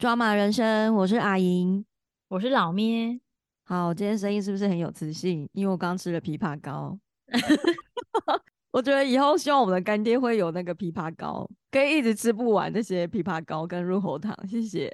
抓马人生，我是阿莹，我是老咩。好，今天声音是不是很有磁性？因为我刚吃了枇杷膏。我觉得以后希望我们的干爹会有那个枇杷膏，可以一直吃不完那些枇杷膏跟润喉糖。谢谢。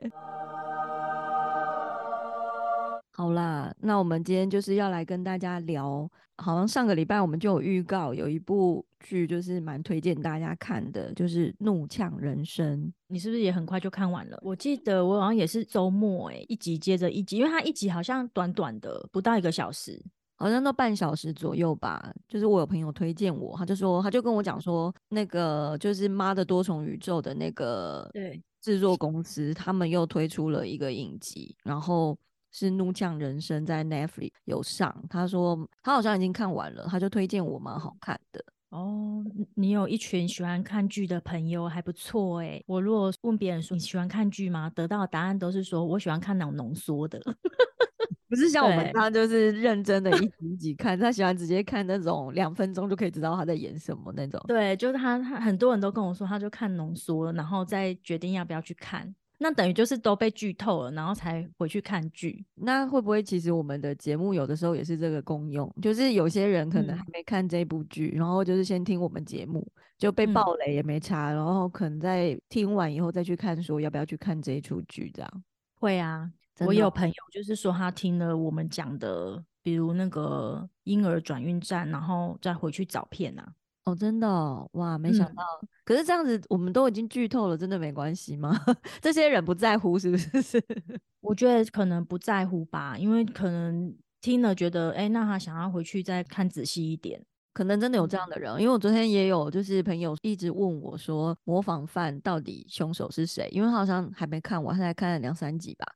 好啦，那我们今天就是要来跟大家聊，好像上个礼拜我们就有预告，有一部剧就是蛮推荐大家看的，就是《怒呛人生》。你是不是也很快就看完了？我记得我好像也是周末哎，一集接着一集，因为它一集好像短短的，不到一个小时，好像都半小时左右吧。就是我有朋友推荐我，他就说，他就跟我讲说，那个就是《妈的多重宇宙》的那个对制作公司，他们又推出了一个影集，然后。是《怒呛人生》在 Netflix 有上，他说他好像已经看完了，他就推荐我蛮好看的哦。你有一群喜欢看剧的朋友，还不错哎。我如果问别人说你喜欢看剧吗？得到的答案都是说我喜欢看那种浓缩的，不是像我们他就是认真的一集一集看，他喜欢直接看那种两分钟就可以知道他在演什么那种。对，就是他，他很多人都跟我说，他就看浓缩，然后再决定要不要去看。那等于就是都被剧透了，然后才回去看剧。那会不会其实我们的节目有的时候也是这个功用？就是有些人可能还没看这部剧，然后就是先听我们节目就被暴雷也没差，然后可能在听完以后再去看，说要不要去看这一出剧这样。会啊，我有朋友就是说他听了我们讲的，比如那个婴儿转运站，然后再回去找片啊。哦，真的哇，没想到。可是这样子，我们都已经剧透了，真的没关系吗？这些人不在乎是不是？我觉得可能不在乎吧，因为可能听了觉得，哎，那他想要回去再看仔细一点。可能真的有这样的人，因为我昨天也有就是朋友一直问我说，模仿犯到底凶手是谁？因为他好像还没看完，他才看了两三集吧。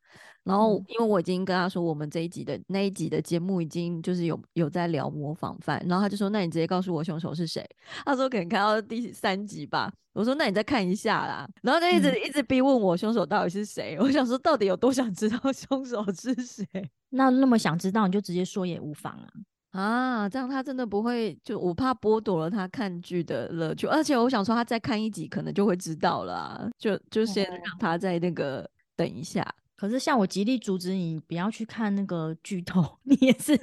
然后，因为我已经跟他说，我们这一集的那一集的节目已经就是有有在聊模仿犯，然后他就说，那你直接告诉我凶手是谁？他说可能看到第三集吧。我说那你再看一下啦。然后就一直一直逼问我凶手到底是谁。我想说到底有多想知道 凶手是谁？那那么想知道你就直接说也无妨啊。啊，这样他真的不会就我怕剥夺了他看剧的乐趣，而且我想说他再看一集可能就会知道了，就就先让他在那个等一下。可是像我极力阻止你不要去看那个剧透，你也是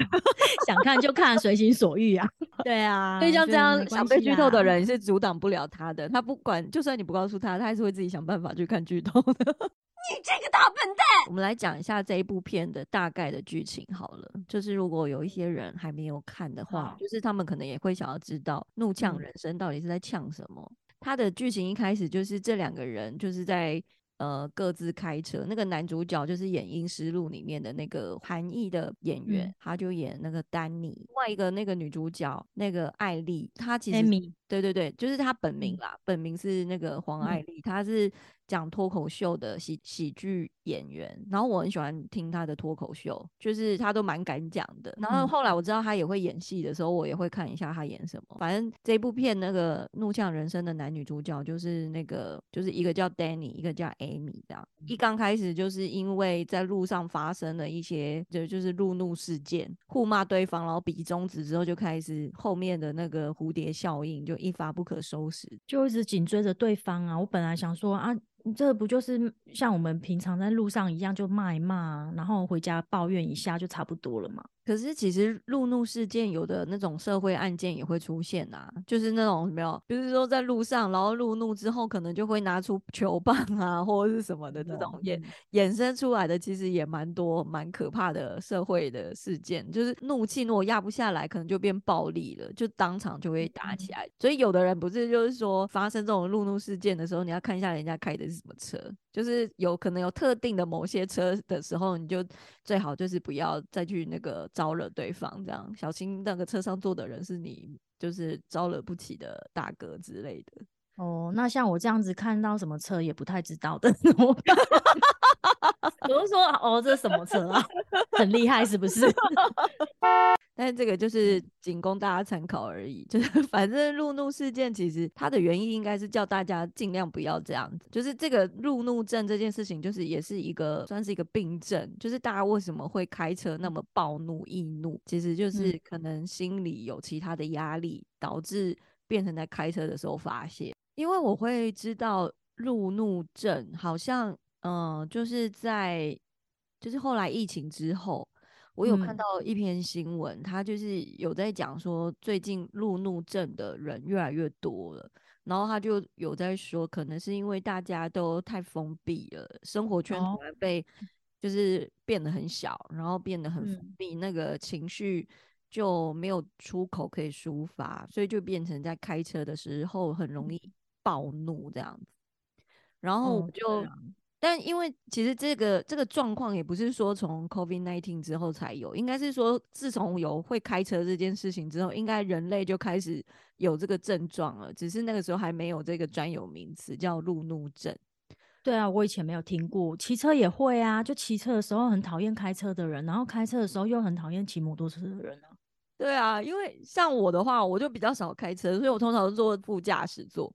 想看就看，随心所欲啊。对啊，所以像这样想被剧透的人是阻挡不了他的。他不管，就算你不告诉他，他还是会自己想办法去看剧透的。你这个大笨蛋！我们来讲一下这一部片的大概的剧情好了。就是如果有一些人还没有看的话，就是他们可能也会想要知道《怒呛人生》到底是在呛什么。他的剧情一开始就是这两个人就是在。呃，各自开车。那个男主角就是演《英诗录》里面的那个韩裔的演员，他就演那个丹尼。另外一个那个女主角，那个艾丽，她其实对对对，就是他本名啦，本名是那个黄爱丽，她是。讲脱口秀的喜喜剧演员，然后我很喜欢听他的脱口秀，就是他都蛮敢讲的。然后后来我知道他也会演戏的时候，我也会看一下他演什么。反正这部片那个《怒呛人生》的男女主角就是那个，就是一个叫 Danny，一个叫 Amy 这样。一刚开始就是因为在路上发生了一些就就是路怒事件，互骂对方，然后比中指之后就开始后面的那个蝴蝶效应就一发不可收拾，就一直紧追着对方啊。我本来想说啊。这不就是像我们平常在路上一样，就骂一骂，然后回家抱怨一下，就差不多了嘛。可是其实路怒事件有的那种社会案件也会出现啊，就是那种没有，比如说在路上，然后路怒之后，可能就会拿出球棒啊，或者是什么的这种衍衍生出来的，其实也蛮多蛮可怕的社会的事件。就是怒气如果压不下来，可能就变暴力了，就当场就会打起来。所以有的人不是就是说发生这种路怒事件的时候，你要看一下人家开的是什么车。就是有可能有特定的某些车的时候，你就最好就是不要再去那个招惹对方，这样小心那个车上坐的人是你就是招惹不起的大哥之类的。哦，那像我这样子看到什么车也不太知道的，我是说哦，这是什么车啊？很厉害是不是？但是这个就是仅供大家参考而已，就是反正路怒事件其实它的原因应该是叫大家尽量不要这样子，就是这个路怒症这件事情，就是也是一个算是一个病症，就是大家为什么会开车那么暴怒易怒，其实就是可能心里有其他的压力导致变成在开车的时候发泄。因为我会知道路怒症好像。嗯，就是在就是后来疫情之后，我有看嗯到一篇新闻，他就是有在讲说，最近路怒症的人越来越多了。然后他就有在说，可能是因为大家都太封闭了，生活圈突哦，然被就是变得很小，然后变得很封嗯闭，那个情绪就没有出口可以抒发，所以就变成在开车的时候很容易暴怒这样子。然后我就，啊，但因为其实这个这个状况也不是说从 COVID nineteen 之后才有，应该是说自从有会开车这件事情之后，应该人类就开始有这个症状了，只是那个时候还没有这个专有名词叫路怒症。对啊，我以前没有听过，骑车也会啊，就骑车的时候很讨厌开车的人，然后开车的时候又很讨厌骑摩托车的人啊。对啊，因为像我的话，我就比较少开车，所以我通常都坐副驾驶座。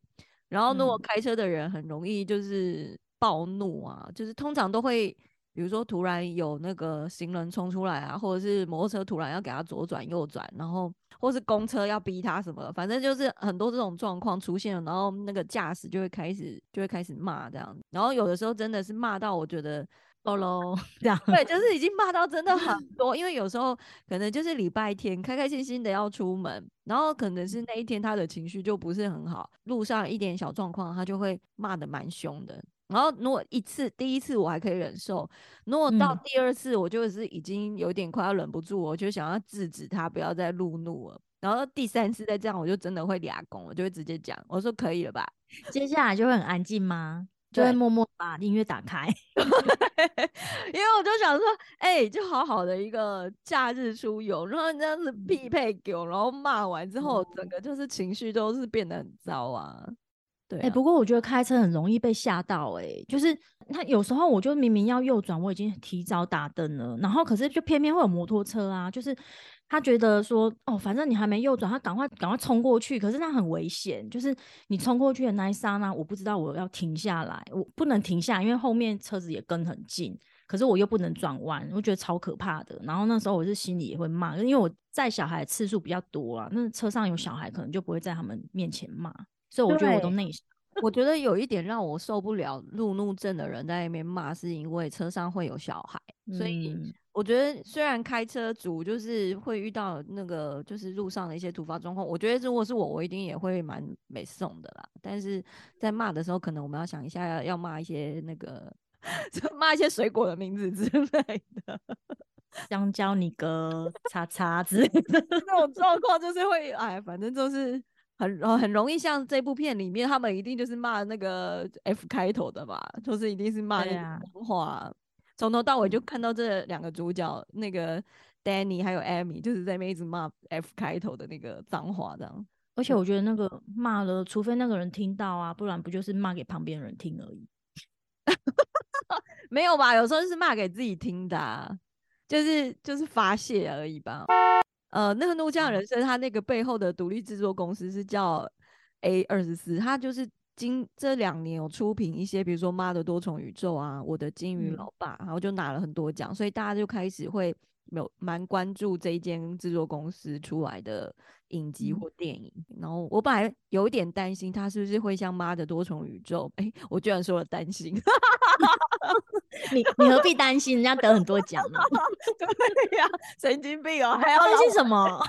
然后如果嗯开车的人很容易就是暴怒啊，就是通常都会，比如说突然有那个行人冲出来啊，或者是摩托车突然要给他左转右转，然后或是公车要逼他什么的，反正就是很多这种状况出现了，然后那个驾驶就会开始就会开始骂这样子，然后有的时候真的是骂到我觉得。喽喽，这样。对，就是已经骂到真的很 多，因为有时候可能就是礼拜天开开心心的要出门，然后可能是那一天他的情绪就不是很好，路上一点小状况他就会骂的蛮凶的。然后如果一次第一次我还可以忍受，如果到嗯第二次我就是已经有点快要忍不住，我就想要制止他不要再路怒了。然后第三次再这样，我就真的会俩拱，我就会直接讲，我说可以了吧？接下来就会很安静吗？就会默默把音乐打开。因为我就想说，哎、就好好的一个假日出游，然后你这样子嗯匹配给我，然后骂完之后，整哦个就是情绪都是变得很糟啊。对哎、啊，不过我觉得开车很容易被吓到、哎，就是他有时候我就明明要右转，我已经提早打灯了，然后可是就偏偏会有摩托车啊，就是他觉得说，哦，反正你还没右转，他赶快赶快冲过去，可是那很危险，就是你冲过去的那一刹那，我不知道我要停下来，我不能停下，因为后面车子也跟很近，可是我又不能转弯，我觉得超可怕的。然后那时候我是心里也会骂，因为我载小孩的次数比较多啊，那车上有小孩，可能就不会在他们面前骂。所以我觉得我都对内我觉 得有一点让我受不了路怒症的人在那边骂，是因为车上会有小孩，所以嗯我觉得虽然开车族就是会遇到那个就是路上的一些突发状况，我觉得如果是我，我一定也会蛮美送的啦。但是在骂的时候，可能我们要想一下要要骂一些那个 就骂一些水果的名字之类的。香蕉你哥叉叉之类的。这种状况就是会哎，反正就是很呃很容易像这部片里面，他们一定就是骂那个 F 开头的嘛，就是一定是骂那个对啊脏话。从头到尾就嗯看到这两个主角，那个 Danny 还有 Amy，就是在那边一直骂 F 开头的那个脏话，这样。而且我觉得那个骂了，除非那个人听到啊，不然不就是骂给旁边人听而已。没有吧？有时候是骂给自己听的、啊，就是就是发泄而已吧。呃，那个怒呛哦人生，它那个背后的独立制作公司是叫 A 二十四，它就是今这两年有出品一些，比如说《妈的多重宇宙》啊，《我的金鱼嗯老爸》，然后就拿了很多奖，所以大家就开始会有蛮关注这一间制作公司出来的影集嗯或电影。然后我本来有一点担心，他是不是会像《妈的多重宇宙》？哎，我居然说了担心。你你何必担心人家得很多奖呢？对呀、神经病哦，还要担心什么？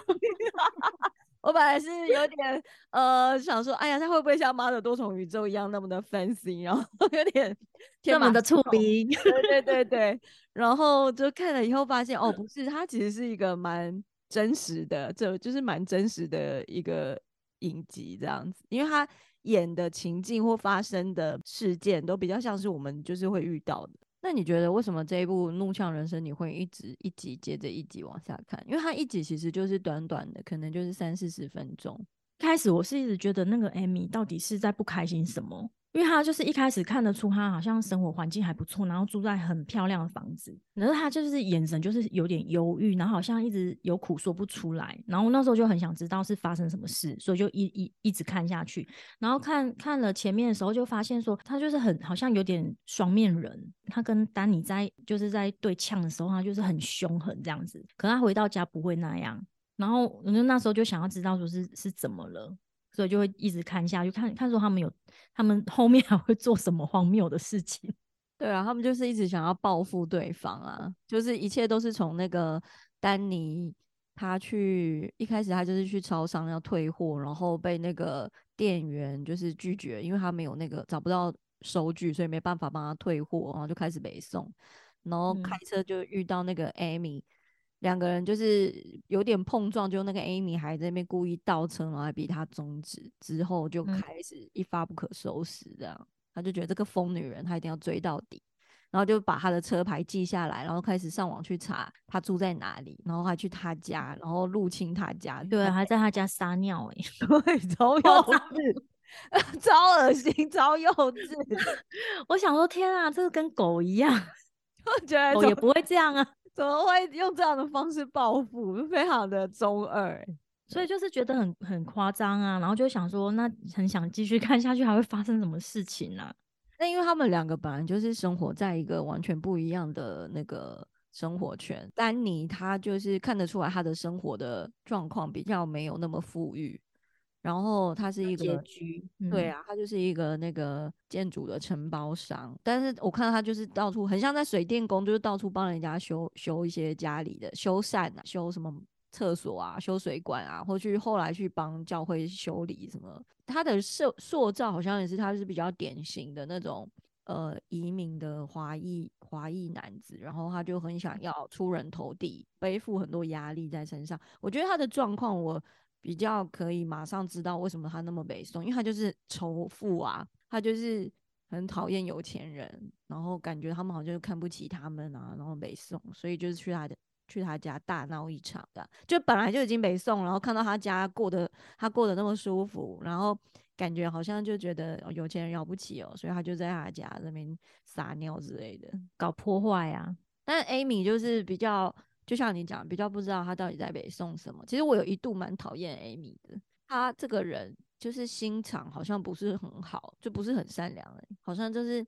我本来是有点呃想说，哎呀，他会不会像《妈的多重宇宙》一样那么的 fancy，然后 有点天马这么的触鼻。对对对 对，然后就看了以后发现，哦，不是，他其实是一个蛮真实的，这就是蛮真实的一个影集这样子，因为他演的情境或发生的事件都比较像是我们就是会遇到的。那你觉得为什么这一部《怒呛人生》你会一直一集接着一集往下看？因为它一集其实就是短短的，可能就是三四十分钟。开始我是一直觉得那个 Amy 到底是在不开心什么，因为他就是一开始看得出他好像生活环境还不错，然后住在很漂亮的房子，然后他就是眼神就是有点忧郁，然后好像一直有苦说不出来，然后那时候就很想知道是发生什么事，所以就一一一直看下去，然后看看了前面的时候就发现说他就是很好像有点双面人，他跟丹尼在就是在对呛的时候，他就是很凶狠这样子，可他回到家不会那样。然后我就那时候就想要知道说是是怎么了，所以就会一直看下去，看看说他们有他们后面还会做什么荒谬的事情。对啊，他们就是一直想要报复对方啊，就是一切都是从那个丹尼他去一开始他就是去超商要退货，然后被那个店员就是拒绝，因为他没有那个找不到收据，所以没办法帮他退货，然后就开始北送，然后开车就遇到那个艾米，两个人就是有点碰撞，就那个 Amy 还在那边故意倒车，然后还逼他终止，之后就开始一发不可收拾这样。他就觉得这个疯女人，他一定要追到底，然后就把他的车牌记下来，然后开始上网去查他住在哪里，然后还去他家，然后入侵他家，对，还在他家撒尿，哎，对，超幼稚，超恶心，超幼稚。我想说，天啊，这个跟狗一样，我觉得狗也不会这样啊，怎么会用这样的方式报复？非常的中二。所以就是觉得很很夸张啊，然后就想说，那很想继续看下去，还会发生什么事情呢？那因为他们两个本来就是生活在一个完全不一样的那个生活圈。丹尼他就是看得出来他的生活的状况比较没有那么富裕，然后他是一个居，对啊，他就是一个那个建筑的承包商。但是我看到他就是到处很像在水电工，就是到处帮人家修修一些家里的修缮啊，修什么。厕所啊，修水管啊，或去后来去帮教会修理什么，他的塑塑造好像也是，他是比较典型的那种呃移民的华裔华裔男子，然后他就很想要出人头地，背负很多压力在身上。我觉得他的状况，我比较可以马上知道为什么他那么北宋，因为他就是仇富啊，他就是很讨厌有钱人，然后感觉他们好像就看不起他们啊，然后北宋，所以就是去他的。去他家大闹一场的，就本来就已经没送，然后看到他家过得他过得那么舒服，然后感觉好像就觉得有钱人了不起哦，所以他就在他家那边撒尿之类的，搞破坏啊。但 Amy 就是比较，就像你讲，比较不知道他到底在北宋什么。其实我有一度蛮讨厌 Amy 的，他这个人就是心肠好像不是很好，就不是很善良，好像就是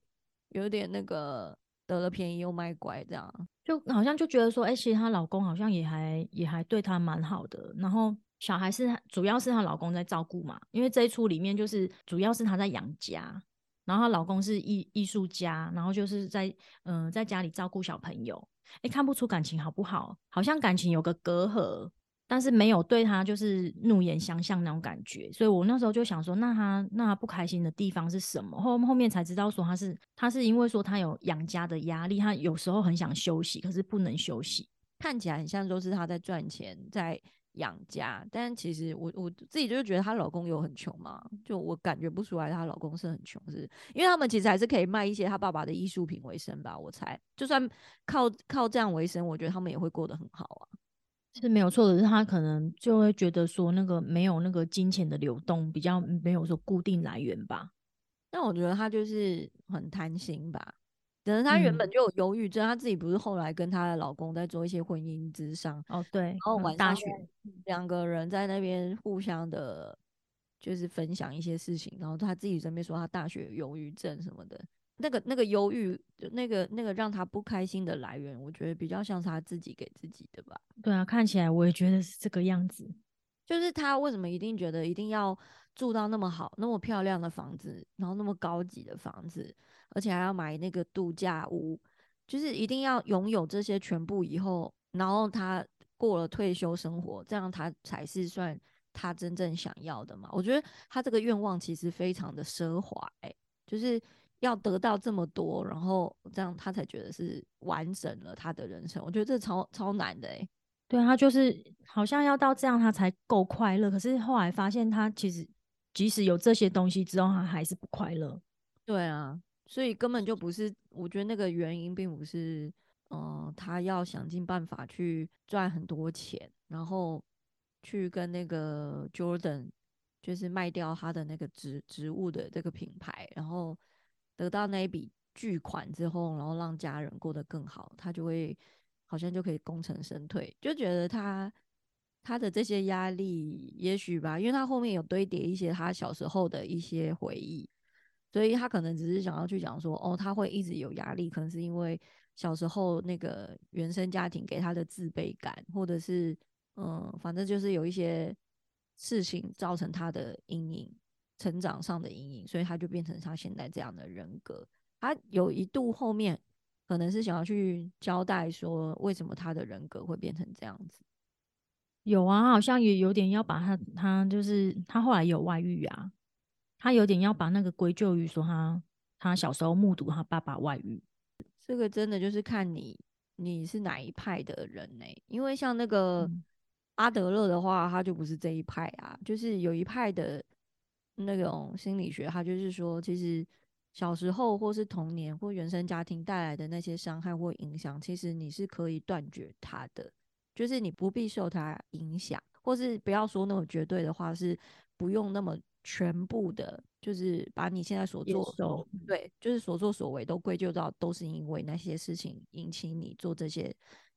有点那个。得了便宜又卖乖，这样就好像就觉得说，哎，其实她老公好像也还也还对她蛮好的。然后小孩是主要是她老公在照顾嘛，因为这一出里面就是主要是她在养家，然后她老公是艺艺术家，然后就是在嗯在家里照顾小朋友。哎，看不出感情好不好？好像感情有个隔阂。但是没有对他就是怒言相向那种感觉，所以我那时候就想说，那他那他不开心的地方是什么？后后面才知道说他是他是因为说他有养家的压力，他有时候很想休息，可是不能休息，看起来很像都是他在赚钱在养家，但其实我我自己就是觉得她老公有很穷嘛，就我感觉不出来她老公是很穷，是因为他们其实还是可以卖一些她爸爸的艺术品为生吧，我猜就算靠靠这样为生，我觉得他们也会过得很好啊。是没有错的，是他可能就会觉得说那个没有那个金钱的流动，比较没有说固定来源吧。但我觉得他就是很贪心吧，可能她原本就有忧郁症，她自己不是后来跟她的老公在做一些婚姻之上哦，对，然后晚大学两个人在那边互相的，就是分享一些事情，然后她自己这边说她大学忧郁症什么的。那个那个忧郁，那个那个让她不开心的来源，我觉得比较像是她自己给自己的吧。对啊，看起来我也觉得是这个样子。就是她为什么一定觉得一定要住到那么好、那么漂亮的房子，然后那么高级的房子，而且还要买那个度假屋，就是一定要拥有这些全部以后，然后他过了退休生活，这样他才是算他真正想要的嘛？我觉得他这个愿望其实非常的奢华，哎，就是。要得到这么多，然后这样他才觉得是完整了他的人生。我觉得这超超难的哎。对啊，他就是好像要到这样他才够快乐。可是后来发现他其实即使有这些东西之后，他还是不快乐。对啊，所以根本就不是。我觉得那个原因并不是，嗯，他要想尽办法去赚很多钱，然后去跟那个 Jordan 就是卖掉他的那个植植物的这个品牌，然后。得到那一笔巨款之后，然后让家人过得更好，他就会好像就可以功成身退，就觉得他他的这些压力，也许吧，因为他后面有堆叠一些他小时候的一些回忆，所以他可能只是想要去讲说，哦，他会一直有压力，可能是因为小时候那个原生家庭给他的自卑感，或者是嗯，反正就是有一些事情造成他的阴影。成长上的阴影，所以他就变成他现在这样的人格。他有一度后面可能是想要去交代说，为什么他的人格会变成这样子。有啊，好像也有点要把他，他就是他后来有外遇啊，他有点要把那个归咎于说他他小时候目睹他爸爸外遇。这个真的就是看你你是哪一派的人呢？因为像那个阿德勒的话，他就不是这一派啊，就是有一派的那种心理学，他就是说，其实小时候或是童年或原生家庭带来的那些伤害或影响，其实你是可以断绝它的。就是你不必受它影响，或是不要说那么绝对的话，是不用那么全部的，就是把你现在所做对，就是所作所为都归咎到都是因为那些事情引起你做这些。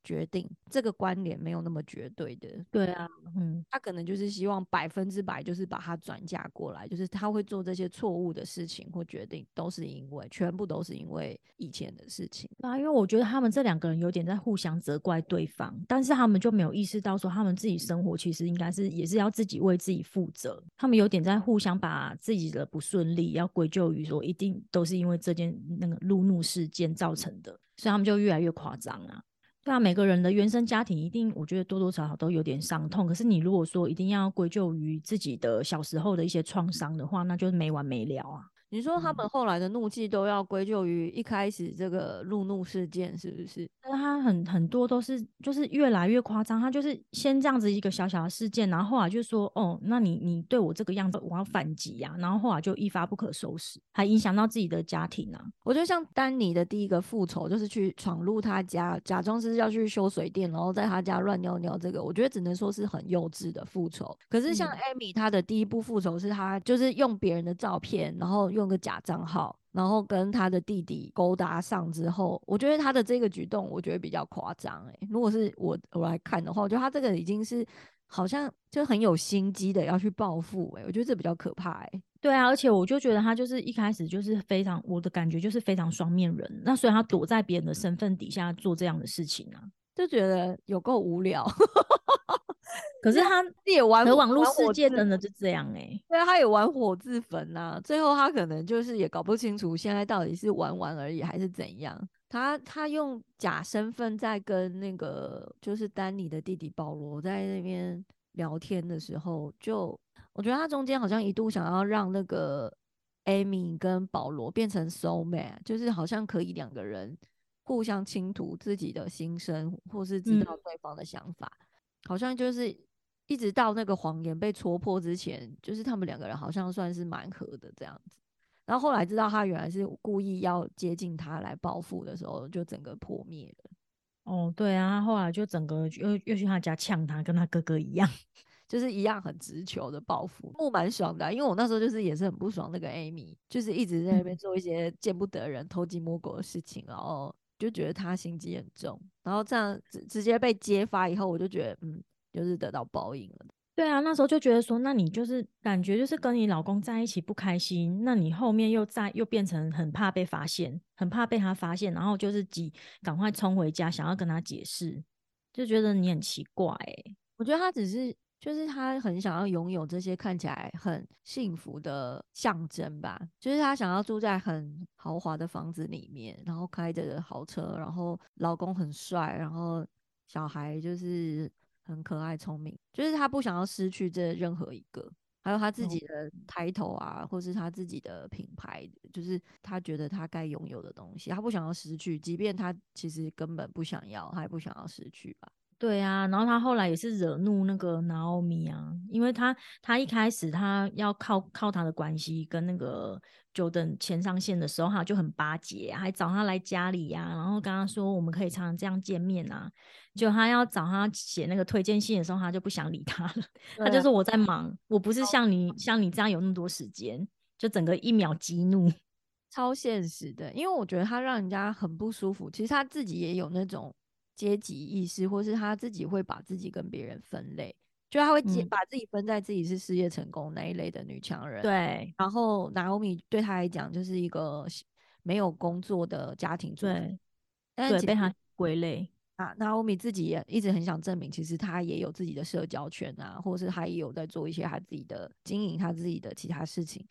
决定这个关联没有那么绝对的，对啊，嗯，他可能就是希望百分之百就是把它转嫁过来，就是他会做这些错误的事情或决定，都是因为全部都是因为以前的事情啊。因为我觉得他们这两个人有点在互相责怪对方，但是他们就没有意识到说他们自己生活其实应该是也是要自己为自己负责。他们有点在互相把自己的不顺利要归咎于说一定都是因为这件那个路怒事件造成的，所以他们就越来越夸张啊。那，每个人的原生家庭一定，我觉得多多少少都有点伤痛。可是你如果说一定要归咎于自己的小时候的一些创伤的话，那就没完没了啊。你说他们后来的怒气都要归咎于一开始这个路怒事件，是不是？那他很很多都是就是越来越夸张，他就是先这样子一个小小的事件，然后后来就说哦，那你你对我这个样子，我要反击呀，然后后来就一发不可收拾，还影响到自己的家庭啊。我觉得像丹尼的第一个复仇就是去闯入他家，假装是要去修水电，然后在他家乱尿尿，这个我觉得只能说是很幼稚的复仇。可是像艾米，她的第一部复仇是他就是用别人的照片，然后。用个假账号，然后跟他的弟弟勾搭上之后，我觉得他的这个举动，我觉得比较夸张。哎，如果是我我来看的话，我觉得他这个已经是好像就很有心机的要去报复。哎，我觉得这比较可怕。哎，对啊，而且我就觉得他就是一开始就是非常，我的感觉就是非常双面人。那所以他躲在别人的身份底下做这样的事情啊，就觉得有够无聊。可是他也玩网络世界，真的就这样哎。对啊，他也玩火自焚呐。最后他可能就是也搞不清楚现在到底是玩玩而已还是怎样。他他用假身份在跟那个就是丹尼的弟弟保罗在那边聊天的时候，就我觉得他中间好像一度想要让那个艾米跟保罗变成 soul mate，就是好像可以两个人互相倾吐自己的心声，或是知道对方的想法，好像就是。一直到那个谎言被戳破之前，就是他们两个人好像算是蛮合的这样子。然后后来知道他原来是故意要接近他来报复的时候，就整个破灭了。哦，对啊，后来就整个又又去他家呛他，跟他哥哥一样，就是一样很直球的报复，我蛮爽的。因为我那时候就是也是很不爽那个 Amy，就是一直在那边做一些见不得人、偷鸡摸狗的事情，然后就觉得他心机很重。然后这样直直接被揭发以后，我就觉得嗯。就是得到报应了。对啊，那时候就觉得说，那你就是感觉就是跟你老公在一起不开心，那你后面又在又变成很怕被发现，很怕被他发现，然后就是急赶快冲回家，想要跟他解释，就觉得你很奇怪。我觉得他只是就是他很想要拥有这些看起来很幸福的象征吧，就是他想要住在很豪华的房子里面，然后开着豪车，然后老公很帅，然后小孩就是。很可爱、聪明，就是他不想要失去这任何一个，还有他自己的抬头啊，或是他自己的品牌，就是他觉得他该拥有的东西，他不想要失去，即便他其实根本不想要，他也不想要失去吧。对啊，然后他后来也是惹怒那个 Naomi 啊，因为他他一开始他要靠靠他的关系跟那个 Jordan 牵上线的时候，他就很巴结，还找他来家里呀，然后跟他说我们可以常常这样见面啊。就他要找他写那个推荐信的时候，他就不想理他了，他就说我在忙，我不是像你像你这样有那么多时间，就整个一秒激怒，超现实的，因为我觉得他让人家很不舒服，其实他自己也有那种。阶级意识，或是他自己会把自己跟别人分类，就他会把自己分在自己是事业成功那一类的女强人。对，然后 Naomi 对他来讲就是一个没有工作的家庭主妇，但是被他归类啊。Naomi 自己也一直很想证明，其实他也有自己的社交圈啊，或者是他也有在做一些他自己的经营，他自己的其他事情。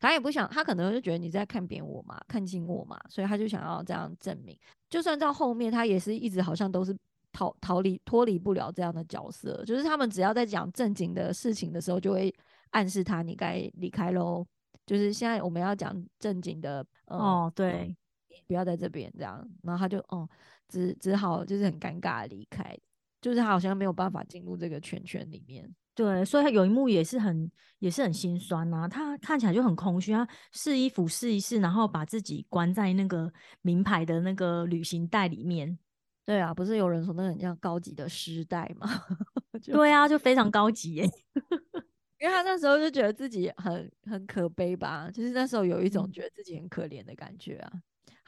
他也不想，他可能就觉得你在看扁我嘛，看轻我嘛，所以他就想要这样证明。就算到后面，他也是一直好像都是逃逃离脱离不了这样的角色，就是他们只要在讲正经的事情的时候，就会暗示他你该离开喽。就是现在我们要讲正经的，哦，对，不要在这边这样，然后他就哦，只只好就是很尴尬的离开，就是他好像没有办法进入这个圈圈里面。对，所以他有一幕也是很也是很心酸呐，他看起来就很空虚，他试衣服试一试，然后把自己关在那个名牌的那个旅行袋里面。对啊，不是有人说那个很像高级的湿袋吗？对啊，就非常高级耶。因为他那时候就觉得自己很很可悲吧，就是那时候有一种觉得自己很可怜的感觉啊。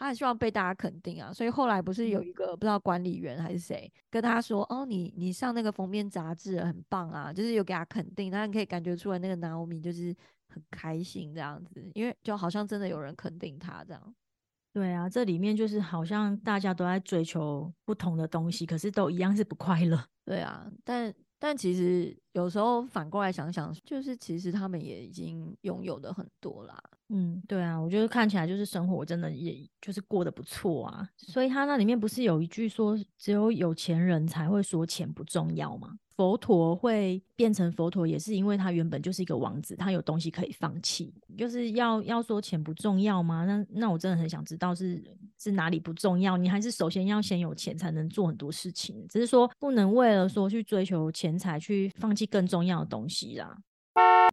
他很希望被大家肯定啊，所以后来不是有一个不知道管理员还是谁跟他说：“哦，你你上那个封面杂志很棒啊，就是有给他肯定。”那你可以感觉出来那个 Naomi 就是很开心这样子，因为就好像真的有人肯定他这样。对啊，这里面就是好像大家都在追求不同的东西，可是都一样是不快乐。对啊，但。但其实有时候反过来想想，就是其实他们也已经拥有的很多啦。嗯，对啊，我觉得看起来就是生活真的也就是过得不错啊。所以他那里面不是有一句说，只有有钱人才会说钱不重要吗？佛陀会变成佛陀，也是因为他原本就是一个王子，他有东西可以放弃。就是要要说钱不重要吗？那那我真的很想知道是是哪里不重要？你还是首先要先有钱才能做很多事情，只是说不能为了说去追求钱财去放弃更重要的东西啦。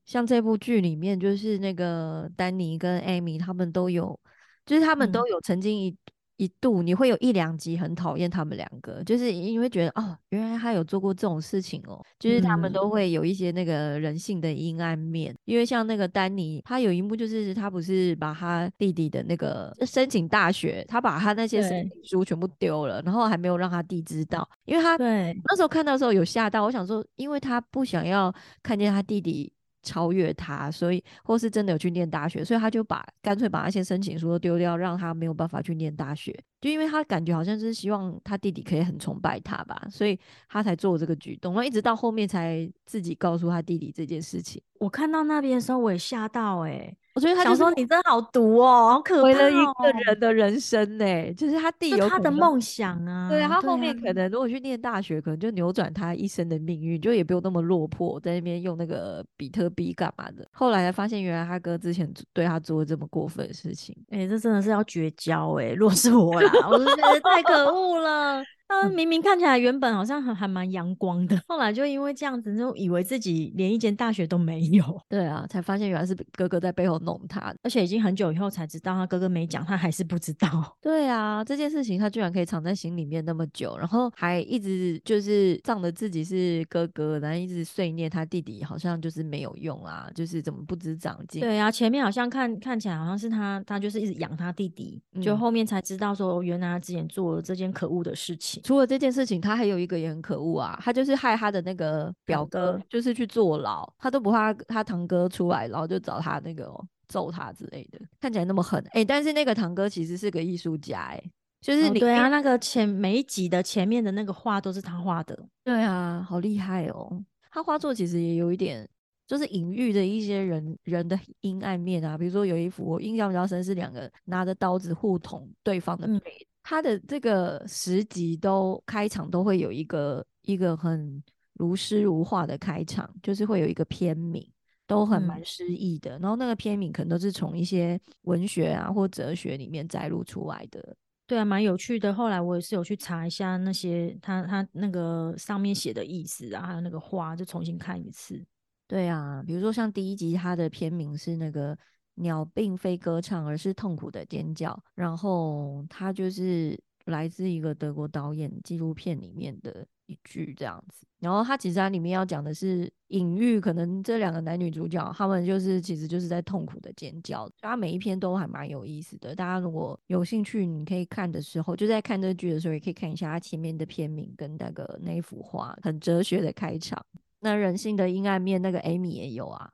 像这部剧里面，就是那个丹尼跟艾米他们都有，就是他们都有曾经一。一度你会有一两集很讨厌他们两个，就是因为觉得哦，原来他有做过这种事情哦，就是他们都会有一些那个人性的阴暗面。因为像那个丹尼，他有一幕就是他不是把他弟弟的那个申请大学，他把他那些申请书全部丢了，然后还没有让他弟知道，因为他对那时候看到的时候有吓到，我想说，因为他不想要看见他弟弟。超越他，所以或是真的有去念大学，所以他就把干脆把那些申请书都丢掉，让他没有办法去念大学。就因为他感觉好像是希望他弟弟可以很崇拜他吧，所以他才做这个举动。然后一直到后面才自己告诉他弟弟这件事情。我看到那边的时候，我也吓到哎。我觉得他就说你真好毒哦，好可怕了一个人的人生呢，就是他弟有他的梦想啊。对他后面可能如果去念大学，可能就扭转他一生的命运，就也不用那么落魄，在那边用那个比特币干嘛的。后来才发现，原来他哥之前对他做了这么过分的事情。哎，这真的是要绝交哎！若是我啦，我就觉得太可恶了。他明明看起来原本好像还还蛮阳光的，后来就因为这样子，就以为自己连一间大学都没有。对啊，才发现原来是哥哥在背后弄他，而且已经很久以后才知道，他哥哥没讲，他还是不知道。对啊，这件事情他居然可以藏在心里面那么久，然后还一直就是仗着自己是哥哥，然后一直碎念他弟弟，好像就是没有用啊，就是怎么不知长进。对啊，前面好像看看起来好像是他，他就是一直养他弟弟，就后面才知道说，原来他之前做了这件可恶的事情。除了这件事情，他还有一个也很可恶啊，他就是害他的那个表哥，就是去坐牢，他都不怕他堂哥出来，然后就找他那个哦揍他之类的，看起来那么狠。哎，但是那个堂哥其实是个艺术家哎，就是你对啊，那个前每一集的前面的那个画都是他画的，对啊，好厉害哦，他画作其实也有一点，就是隐喻的一些人人的阴暗面啊，比如说有一幅我印象比较深是两个拿着刀子互捅对方的背。他的这个十集都开场都会有一个一个很如诗如画的开场，就是会有一个片名，都很蛮诗意的。然后那个片名可能都是从一些文学啊或哲学里面摘录出来的。对啊，蛮有趣的。后来我也是有去查一下那些他他那个上面写的意思啊，还有那个画，就重新看一次。对啊，比如说像第一集，它的片名是那个。鸟并非歌唱，而是痛苦的尖叫。然后它就是来自一个德国导演纪录片里面的一句这样子。然后它其实它里面要讲的是隐喻，可能这两个男女主角他们就是其实就是在痛苦的尖叫。它每一篇都还蛮有意思的。大家如果有兴趣，你可以看的时候，就在看这剧的时候，也可以看一下它前面的片名跟那个那幅画，很哲学的开场。那人性的阴暗面，那个 Amy 也有啊。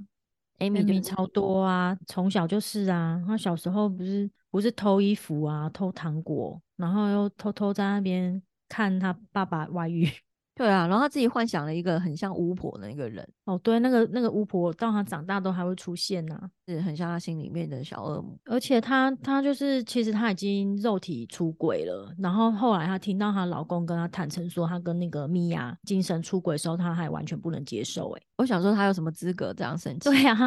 Amy 超多啊，从小就是啊，他小时候不是不是偷衣服啊，偷糖果，然后又偷偷在那边看他爸爸外遇。对啊，然后他自己幻想了一个很像巫婆的一个人。哦，对，那个那个巫婆到他长大都还会出现呐。是很像他心里面的小恶魔。而且她她就是其实她已经肉体出轨了，然后后来她听到她老公跟她坦诚说她跟那个米娅精神出轨的时候，她还完全不能接受、欸。我想说他有什么资格这样生 气？对啊，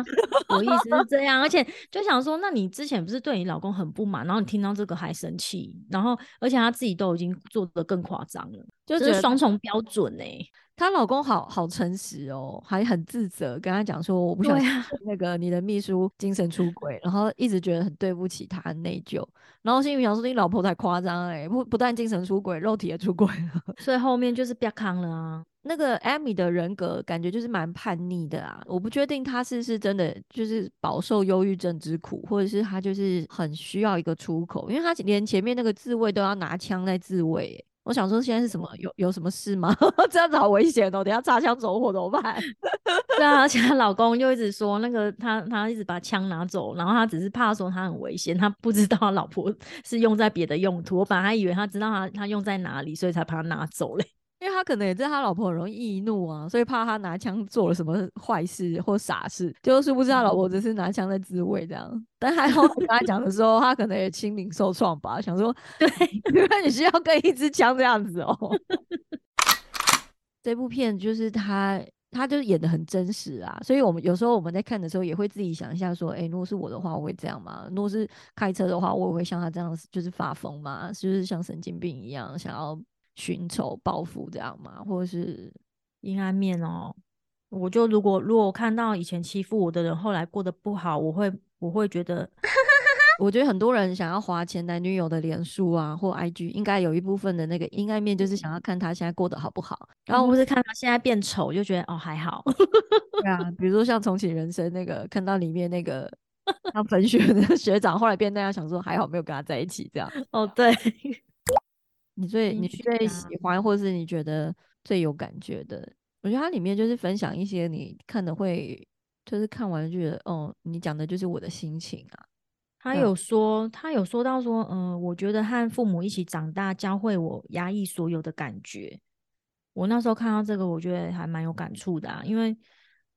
我意思是这样，而且就想说，那你之前不是对你老公很不满，然后你听到这个还生气，然后而且她自己都已经做的更夸张了，就是双重标准呢、她老公好好诚实哦，还很自责，跟她讲说我不小心对啊跟那个你的秘书精神出轨，然后一直觉得很对不起她，很内疚。然后心里想说你老婆太夸张哎，不不但精神出轨，肉体也出轨了。所以后面就是不要康了啊。那个 Amy 的人格感觉就是蛮叛逆的啊，我不确定她是是真的就是饱受忧郁症之苦，或者是她就是很需要一个出口，因为她连前面那个自卫都要拿枪在自卫耶。我想说现在是什么有有什么事吗？这样子好危险哦，等下擦枪走火怎么办？对啊，而且她老公就一直说那个他他一直把枪拿走，然后他只是怕说他很危险，他不知道他老婆是用在别的用途。我本来还以为他知道他他用在哪里，所以才把他拿走嘞。因为他可能也知道他老婆很容易易怒啊，所以怕他拿枪做了什么坏事或傻事，就是不知道老婆只是拿枪在自卫这样。但还好我跟他讲的时候，他可能也心灵受创吧，想说对，原来你需要跟一支枪这样子哦。这部片就是他，他就是演的很真实啊，所以我们有时候我们在看的时候也会自己想一下，说，哎、如果是我的话，我会这样吗？如果是开车的话，我也会像他这样，就是发疯吗？就是像神经病一样，想要寻仇报复这样吗？或者是阴暗面哦，我就如果如果我看到以前欺负我的人后来过得不好，我会我会觉得 我觉得很多人想要花前男女友的脸书啊或 IG，应该有一部分的那个阴暗面就是想要看他现在过得好不好。然后或是看他现在变丑，就觉得哦还好。对啊，比如说像重启人生那个，看到里面那个 他粉雪的学长，后来变那样，想说还好没有跟他在一起这样。哦对，你最你最啊喜欢，或是你觉得最有感觉的？我觉得它里面就是分享一些你看的会，就是看完就觉得，哦，你讲的就是我的心情啊他有说，他有说到说，嗯、我觉得和父母一起长大，教会我压抑所有的感觉。我那时候看到这个，我觉得还蛮有感触的啊，因为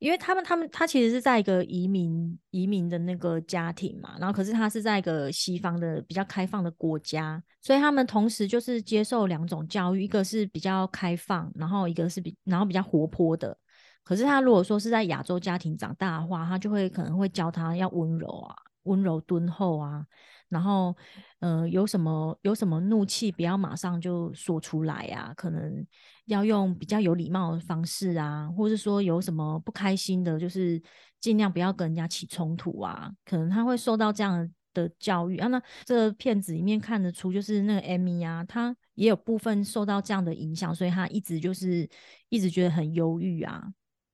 因为他们他们他其实是在一个移民移民的那个家庭嘛，然后可是他是在一个西方的比较开放的国家，所以他们同时就是接受两种教育，一个是比较开放，然后一个是比然后比较活泼的。可是他如果说是在亚洲家庭长大的话，他就会可能会教他要温柔啊，温柔敦厚啊，然后呃有什么有什么怒气不要马上就说出来啊，可能要用比较有礼貌的方式啊，或是说有什么不开心的，就是尽量不要跟人家起冲突啊，可能他会受到这样的教育啊。那这个片子里面看得出，就是那个 Amy 啊，她也有部分受到这样的影响，所以她一直就是一直觉得很忧郁啊。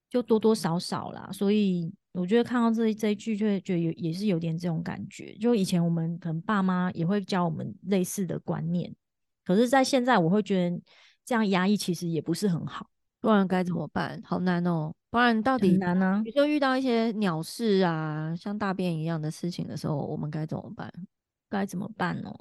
就多多少少啦，所以我觉得看到这这一句，就会觉得有也是有点这种感觉。就以前我们可能爸妈也会教我们类似的观念，可是，在现在我会觉得这样压抑其实也不是很好，不然该怎么办？好难哦。不然到底很难啊比。如说遇到一些鸟事啊，像大便一样的事情的时候，我们该怎么办？该怎么办呢？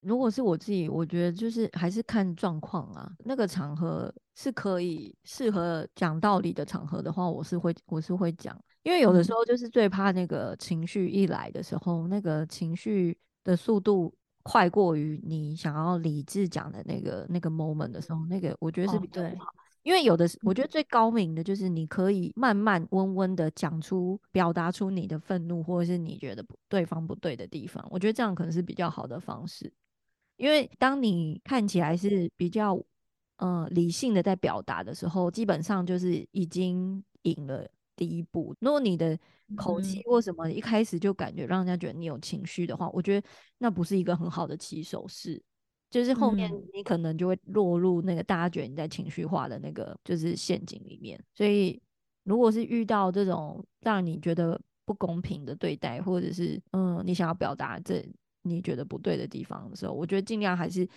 如果是我自己，我觉得就是还是看状况啊。那个场合是可以适合讲道理的场合的话，我是会我是会讲，因为有的时嗯候就是最怕那个情绪一来的时候，那个情绪的速度快过于你想要理智讲的那个那个 moment 的时候，那个我觉得是比较不好。因为有的是，我觉得最高明的就是你可以慢慢温温的讲出、表达出你的愤怒，或者是你觉得对方不对的地方。我觉得这样可能是比较好的方式。因为当你看起来是比较嗯理性的在表达的时候，基本上就是已经赢了第一步。如果你的口气嗯或什么一开始就感觉让人家觉得你有情绪的话，我觉得那不是一个很好的起手式。就是后面嗯你可能就会落入那个大家觉得你在情绪化的那个就是陷阱里面。所以如果是遇到这种让你觉得不公平的对待，或者是嗯你想要表达这你觉得不对的地方的时候，我觉得尽量还是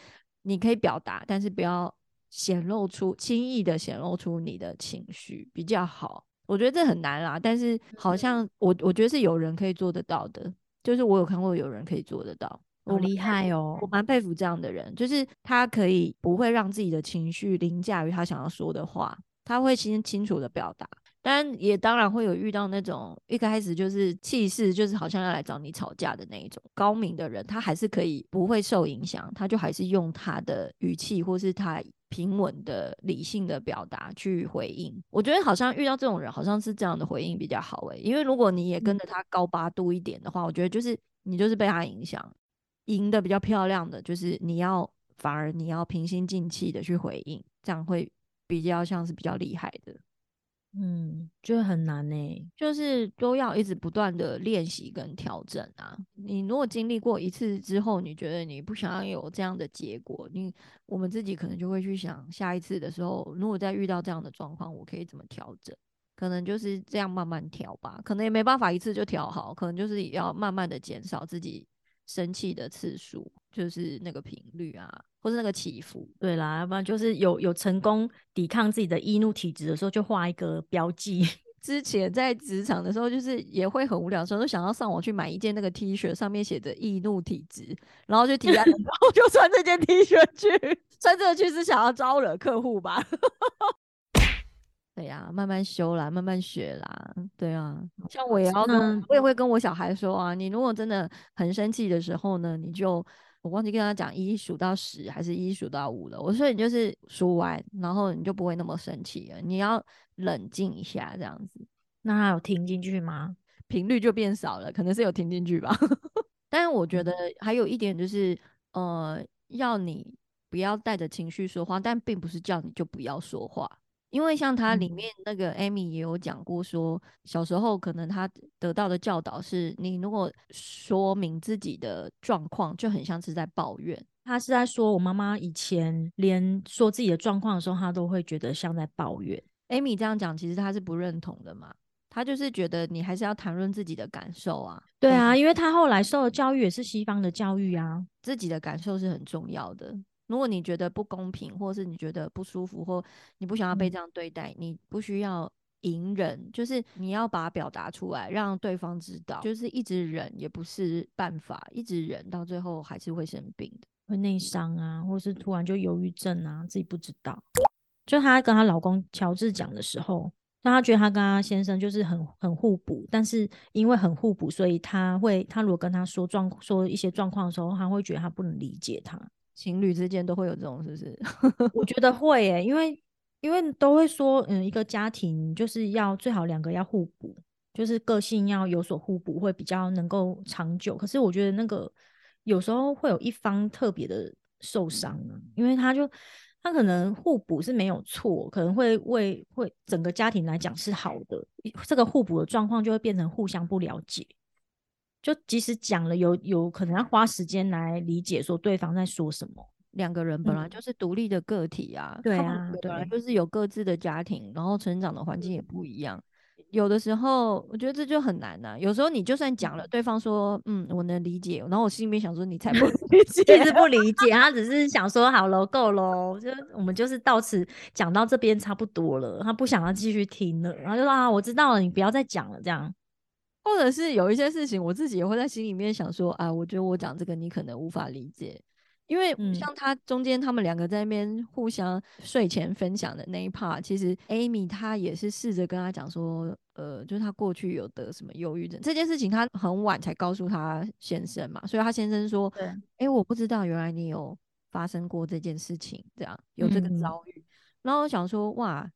你可以表达，但是不要显露出轻易的显露出你的情绪比较好。我觉得这很难啦，但是好像我我觉得是有人可以做得到的，就是我有看过有人可以做得到。好厉害哦我！蛮佩服这样的人，就是他可以不会让自己的情绪凌驾于他想要说的话，他会先清楚的表达，但也当然会有遇到那种一开始就是气势，就是好像要来找你吵架的那一种高明的人，他还是可以不会受影响，他就还是用他的语气或是他平稳的理性的表达去回应。我觉得好像遇到这种人，好像是这样的回应比较好诶，因为如果你也跟着他高八度一点的话，我觉得就是你就是被他影响，赢的比较漂亮的就是你要反而你要平心静气的去回应，这样会比较像是比较厉害的。嗯，就很难呢，就是都要一直不断的练习跟调整啊。你如果经历过一次之后，你觉得你不想要有这样的结果，你我们自己可能就会去想，下一次的时候，如果再遇到这样的状况，我可以怎么调整？可能就是这样慢慢调吧，可能也没办法一次就调好，可能就是要慢慢的减少自己生气的次数，就是那个频率啊。或是那个起伏，对啦，要不然就是有有成功抵抗自己的易怒体质的时候，就画一个标记。之前在职场的时候，就是也会很无聊，时候都想要上网去买一件那个 T 恤，上面写着易怒体质，然后就提案，然后就穿这件 T 恤去，穿这个去是想要招惹客户吧？对呀，慢慢修啦，慢慢学啦。对啊，像我也要跟，我也会跟我小孩说啊，你如果真的很生气的时候呢，你就。我忘记跟他讲一数到十还是一数到五了。我说你就是数完，然后你就不会那么生气了。你要冷静一下，这样子。那他有听进去吗？频率就变少了，可能是有听进去吧。但是我觉得还有一点就是，呃，要你不要带着情绪说话，但并不是叫你就不要说话。因为像他里面那个 Amy 也有讲过，说小时候可能他得到的教导是，你如果说明自己的状况，就很像是在抱怨。他是在说，我妈妈以前连说自己的状况的时候，他都会觉得像在抱怨。Amy 这样讲，其实他是不认同的嘛，他就是觉得你还是要谈论自己的感受啊。对啊，因为他后来受的教育也是西方的教育啊，自己的感受是很重要的。如果你觉得不公平，或是你觉得不舒服，或你不想要被这样对待，你不需要隐忍，就是你要把它表达出来，让对方知道。就是一直忍也不是办法，一直忍到最后还是会生病的，会内伤啊，或是突然就忧郁症啊，自己不知道。就她跟她老公乔治讲的时候，让她觉得她跟她先生就是很很互补，但是因为很互补，所以她会，她如果跟他说状说一些状况的时候，她会觉得她不能理解他。情侣之间都会有这种，是不是？我觉得会耶，因为因为都会说，嗯，一个家庭就是要最好两个要互补，就是个性要有所互补，会比较能够长久。可是我觉得那个有时候会有一方特别的受伤啊，因为他就他可能互补是没有错，可能会为会整个家庭来讲是好的，这个互补的状况就会变成互相不了解。就即使讲了，有有可能要花时间来理解，说对方在说什么。两个人本来就是独立的个体啊，对啊，本来就是有各自的家庭，然后成长的环境也不一样。有的时候，我觉得这就很难呐。有时候你就算讲了，对方说嗯，我能理解，然后我心里面想说你才不 理解，其实不理解，他只是想说好了，够了，就我们就是到此讲到这边差不多了，他不想要继续听了，然后就说啊，我知道了，你不要再讲了，这样。或者是有一些事情，我自己也会在心里面想说，啊，我觉得我讲这个你可能无法理解，因为像他中间他们两个在那边互相睡前分享的那一 part，其实 Amy 她也是试着跟他讲说，呃，就是他过去有得什么忧郁症这件事情，他很晚才告诉他先生嘛，所以他先生说，哎，我不知道原来你有发生过这件事情，这样有这个遭遇，然后我想说，哇，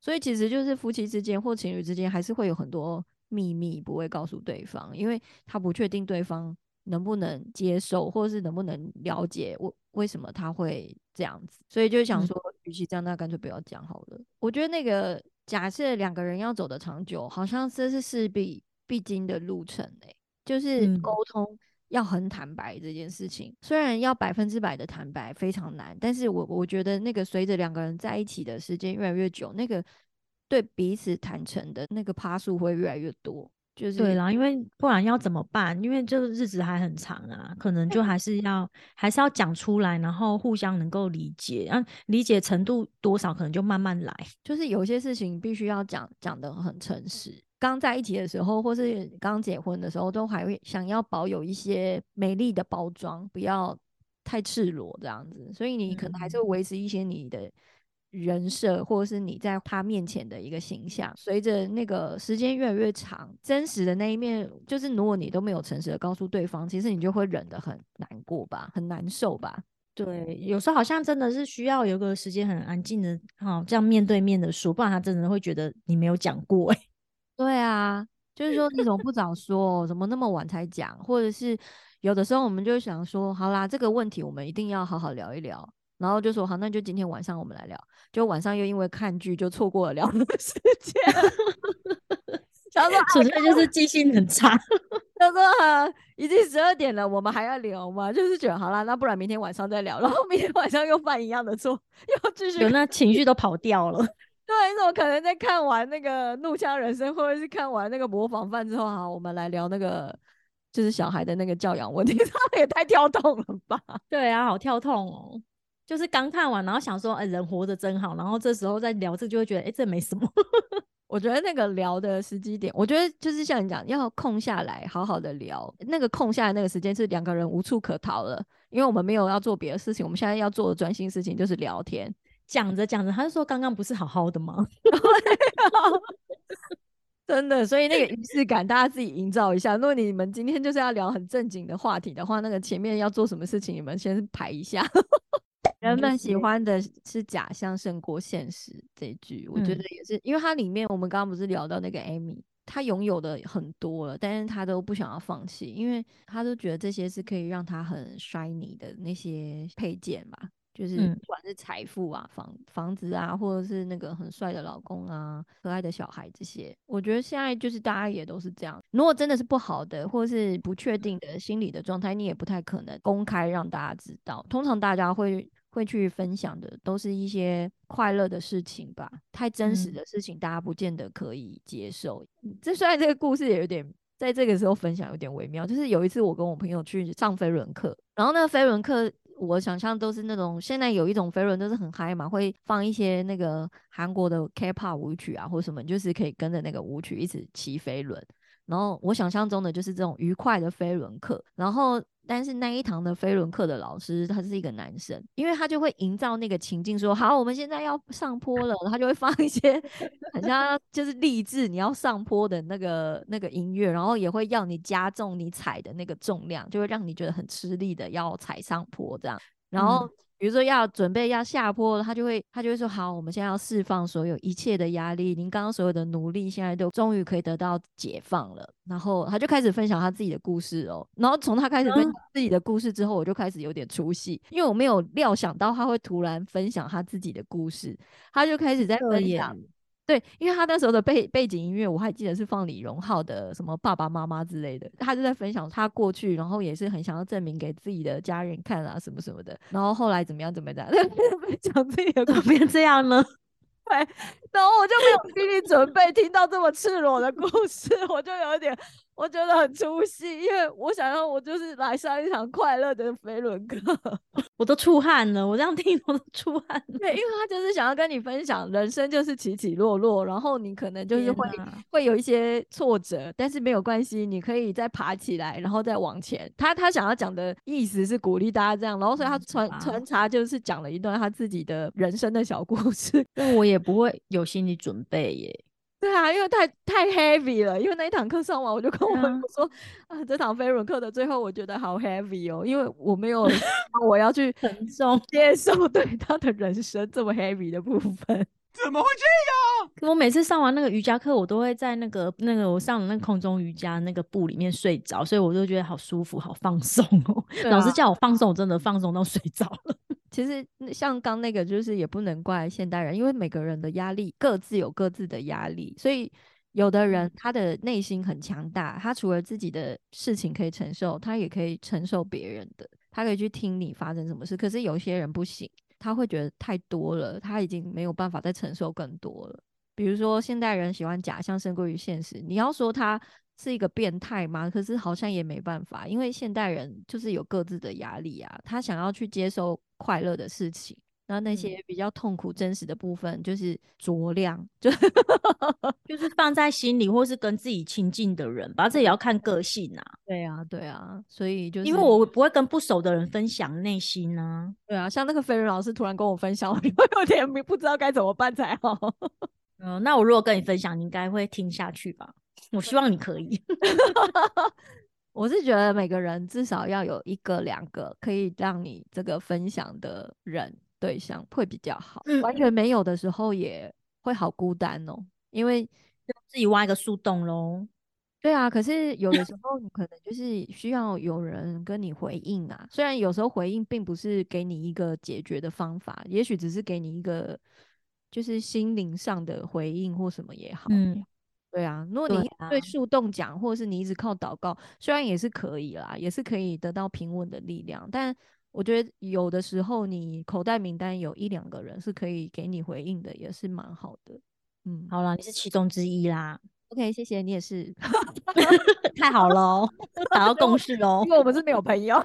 所以其实就是夫妻之间或情侣之间还是会有很多。秘密不会告诉对方，因为他不确定对方能不能接受，或者是能不能了解我为什么他会这样子，所以就想说，与其这样，那干脆不要讲好了。我觉得那个假设两个人要走的长久，好像这是势必必经的路程诶，就是沟通要很坦白这件事情，虽然要百分之百的坦白非常难，但是我我觉得那个随着两个人在一起的时间越来越久，那个。对彼此坦诚的那个趴数会越来越多，就是对啦，因为不然要怎么办？因为这个日子还很长啊，可能就还是要还是要讲出来，然后互相能够理解，啊，理解程度多少，可能就慢慢来。就是有些事情必须要讲讲的很诚实。刚在一起的时候，或是刚结婚的时候，都还会想要保有一些美丽的包装，不要太赤裸这样子。所以你可能还是会维持一些你的。人设，或者是你在他面前的一个形象，随着那个时间越来越长，真实的那一面，就是如果你都没有诚实的告诉对方，其实你就会忍得很难过吧，很难受吧。对，有时候好像真的是需要有个时间很安静的，哦，这样面对面的说，不然他真的会觉得你没有讲过。哎，对啊，就是说你怎么不早说，怎么那么晚才讲，或者是有的时候我们就想说，好啦，这个问题我们一定要好好聊一聊，然后就说好，那就今天晚上我们来聊，就晚上又因为看剧就错过了聊的时间。他说：“纯粹就是记性很差。”他说：“已经十二点了，我们还要聊吗？就是觉得好啦，那不然明天晚上再聊。然后明天晚上又犯一样的错，又继续有那情绪都跑掉了。对，你怎么可能在看完那个《怒呛人生》或者是看完那个《模仿犯》之后，好，我们来聊那个就是小孩的那个教养问题？他也太跳动了吧？对啊，好跳痛哦！就是刚看完，然后想说，哎，人活着真好。然后这时候再聊这，就会觉得，哎，这没什么。”我觉得那个聊的时机点，我觉得就是像你讲，要空下来好好的聊。那个空下来那个时间是两个人无处可逃了，因为我们没有要做别的事情，我们现在要做的专心事情就是聊天。讲着讲着，他就说：“刚刚不是好好的吗？”真的，所以那个仪式感大家自己营造一下。如果你们今天就是要聊很正经的话题的话，那个前面要做什么事情，你们先排一下。人们喜欢的是假象胜过现实这句，我觉得也是，因为它里面我们刚刚不是聊到那个 Amy，她拥有的很多了，但是她都不想要放弃，因为她都觉得这些是可以让她很 shiny 的那些配件吧，就是不管是财富啊、房房子啊，或者是那个很帅的老公啊、可爱的小孩这些，我觉得现在就是大家也都是这样。如果真的是不好的，或者是不确定的心理的状态，你也不太可能公开让大家知道。通常大家会。会去分享的都是一些快乐的事情吧，太真实的事情大家不见得可以接受。这虽然这个故事也有点在这个时候分享有点微妙，就是有一次我跟我朋友去上飞轮课，然后那个飞轮课我想象都是那种现在有一种飞轮都是很嗨嘛，会放一些那个韩国的 K-pop 舞曲啊或什么，就是可以跟着那个舞曲一直骑飞轮。然后我想象中的就是这种愉快的飞轮课，然后。但是那一堂的飞轮课的老师他是一个男生，因为他就会营造那个情境，说好，我们现在要上坡了，他就会放一些 很像就是励志你要上坡的那个那个音乐，然后也会要你加重你踩的那个重量，就会让你觉得很吃力的要踩上坡这样，然后。比如说要准备要下坡了，他就会他就会说好，我们现在要释放所有一切的压力，您刚刚所有的努力现在都终于可以得到解放了。然后他就开始分享他自己的故事哦。然后从他开始分享自己的故事之后，我就开始有点出戏，因为我没有料想到他会突然分享他自己的故事，他就开始在分享。对，因为他那时候的背背景音乐，我还记得是放李荣浩的什么爸爸妈妈之类的，他就在分享他过去，然后也是很想要证明给自己的家人看啊，什么什么的，然后后来怎么样怎么样，讲自己的怎么变这样呢？对，然后我就没有心理准备听到这么赤裸的故事，我就有点。我觉得很出戏，因为我想要我就是来上一场快乐的飞轮课，我都出汗了。我这样听我都出汗。对，因为他就是想要跟你分享，人生就是起起落落，然后你可能就是会会有一些挫折，但是没有关系，你可以再爬起来，然后再往前。他他想要讲的意思是鼓励大家这样，然后所以他穿穿插就是讲了一段他自己的人生的小故事。那我也不会有心理准备耶。对啊，因为太太 heavy 了。因为那一堂课上完，我就跟我朋友说啊，这堂飞轮课的最后，我觉得好 heavy 哦，因为我没有 我要去承受接受 对他的人生这么 heavy 的部分。怎么会这样？我每次上完那个瑜伽课，我都会在那个那个我上的那空中瑜伽那个布里面睡着，所以我就觉得好舒服，好放松哦。老师叫我放松，我真的放松到睡着了。其实像刚那个，就是也不能怪现代人，因为每个人的压力各自有各自的压力，所以有的人他的内心很强大，他除了自己的事情可以承受，他也可以承受别人的，他可以去听你发生什么事。可是有些人不行，他会觉得太多了，他已经没有办法再承受更多了。比如说现代人喜欢假象胜过于现实，你要说他。是一个变态吗？可是好像也没办法，因为现代人就是有各自的压力啊。他想要去接受快乐的事情，然后那些比较痛苦、真实的部分，就是酌量，就 就是放在心里，或是跟自己亲近的人吧。这也要看个性啊。对啊，对啊，所以就是因为我不会跟不熟的人分享内心呢。对啊，像那个飞人老师突然跟我分享，我有点不知道该怎么办才好。嗯，那我如果跟你分享，你应该会听下去吧？我希望你可以。我是觉得每个人至少要有一个、两个可以让你这个分享的人对象会比较好。完全没有的时候也会好孤单哦，因为自己挖一个树洞喽。对啊，可是有的时候你可能就是需要有人跟你回应啊。虽然有时候回应并不是给你一个解决的方法，也许只是给你一个就是心灵上的回应或什么也好。嗯。对啊，如果你对树洞讲，或者是你一直靠祷告，虽然也是可以啦，也是可以得到平稳的力量，但我觉得有的时候你口袋名单有一两个人是可以给你回应的，也是蛮好的。嗯，好了，你是其中之一啦。OK，谢谢你也是，太好了，达到共识喽。因为我们是没有朋友。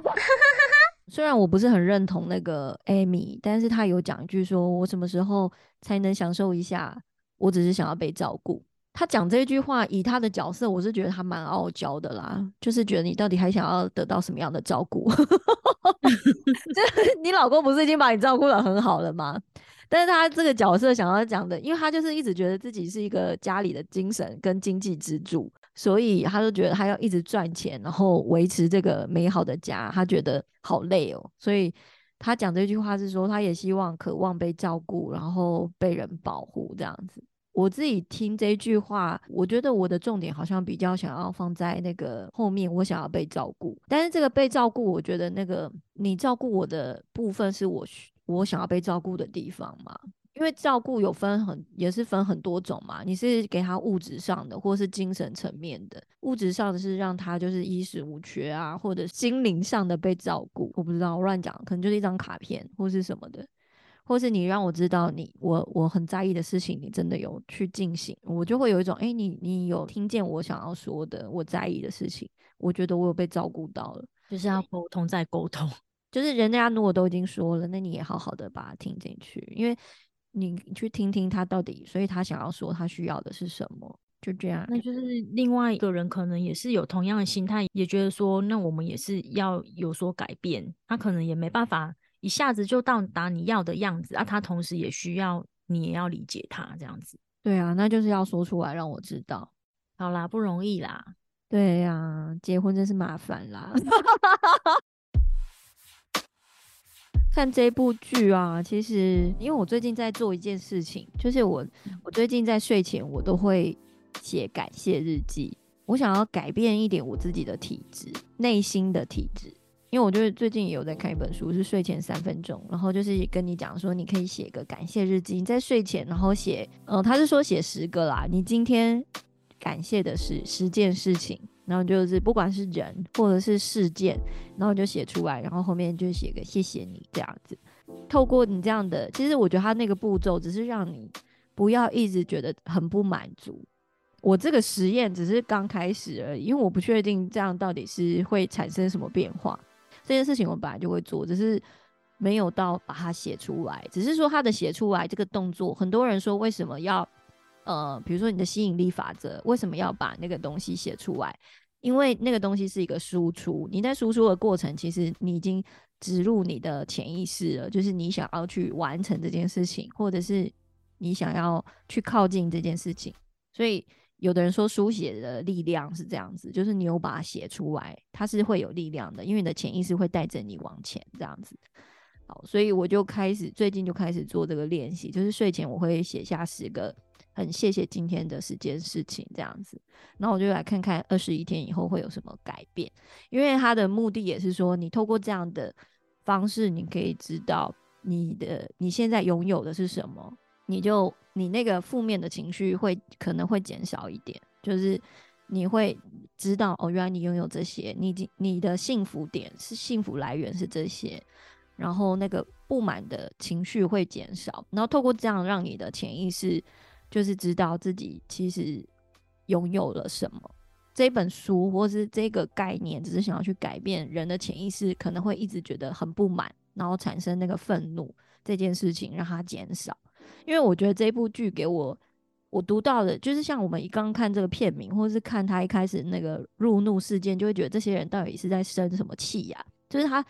虽然我不是很认同那个 Amy，但是他有讲一句说：“我什么时候才能享受一下？我只是想要被照顾。”他讲这句话，以他的角色，我是觉得他蛮傲娇的啦，就是觉得你到底还想要得到什么样的照顾？你老公不是已经把你照顾的很好了吗？但是他这个角色想要讲的，因为他就是一直觉得自己是一个家里的精神跟经济支柱，所以他就觉得他要一直赚钱，然后维持这个美好的家，他觉得好累哦。所以他讲这句话是说，他也希望渴望被照顾，然后被人保护这样子。我自己听这句话，我觉得我的重点好像比较想要放在那个后面，我想要被照顾。但是这个被照顾，我觉得那个你照顾我的部分是我我想要被照顾的地方嘛？因为照顾有分很也是分很多种嘛。你是给他物质上的，或是精神层面的。物质上的是让他就是衣食无缺啊，或者心灵上的被照顾。我不知道我乱讲，可能就是一张卡片或是什么的。或是你让我知道你我我很在意的事情，你真的有去进行，我就会有一种哎，你你有听见我想要说的，我在意的事情，我觉得我有被照顾到了，就是要沟通再沟通，就是人家如果都已经说了，那你也好好的把它听进去，因为你去听听他到底，所以他想要说他需要的是什么，就这样。那就是另外一个人可能也是有同样的心态，也觉得说，那我们也是要有所改变，他可能也没办法。一下子就到达你要的样子啊！他同时也需要你也要理解他这样子。对啊，那就是要说出来让我知道。好啦，不容易啦。对呀，结婚真是麻烦啦。看这部剧啊，其实因为我最近在做一件事情，就是我我最近在睡前我都会写感谢日记。我想要改变一点我自己的体质，内心的体质。因为我就是最近也有在看一本书，是睡前三分钟，然后就是跟你讲说，你可以写一个感谢日记，你在睡前，然后写，呃，他是说写十个啦，你今天感谢的是十件事情，然后就是不管是人或者是事件，然后就写出来，然后后面就写个谢谢你这样子。透过你这样的，其实我觉得他那个步骤只是让你不要一直觉得很不满足。我这个实验只是刚开始而已，因为我不确定这样到底是会产生什么变化。这件事情我本来就会做，只是没有到把它写出来。只是说他的写出来这个动作，很多人说为什么要呃，比如说你的吸引力法则，为什么要把那个东西写出来？因为那个东西是一个输出，你在输出的过程，其实你已经植入你的潜意识了，就是你想要去完成这件事情，或者是你想要去靠近这件事情，所以。有的人说书写的力量是这样子，就是你有把它写出来，它是会有力量的，因为你的潜意识会带着你往前这样子。好，所以我就开始最近就开始做这个练习，就是睡前我会写下十个很谢谢今天的十件事情这样子，然后我就来看看二十一天以后会有什么改变，因为它的目的也是说，你透过这样的方式，你可以知道你的你现在拥有的是什么。你就你那个负面的情绪会可能会减少一点，就是你会知道哦，原来你拥有这些，你你的幸福点是幸福来源是这些，然后那个不满的情绪会减少，然后透过这样让你的潜意识就是知道自己其实拥有了什么。这本书或是这个概念，只是想要去改变人的潜意识，可能会一直觉得很不满。然后产生那个愤怒这件事情让它减少。因为我觉得这部剧给我我读到的，就是像我们一刚看这个片名，或者是看他一开始那个入怒事件，就会觉得这些人到底是在生什么气呀？就是他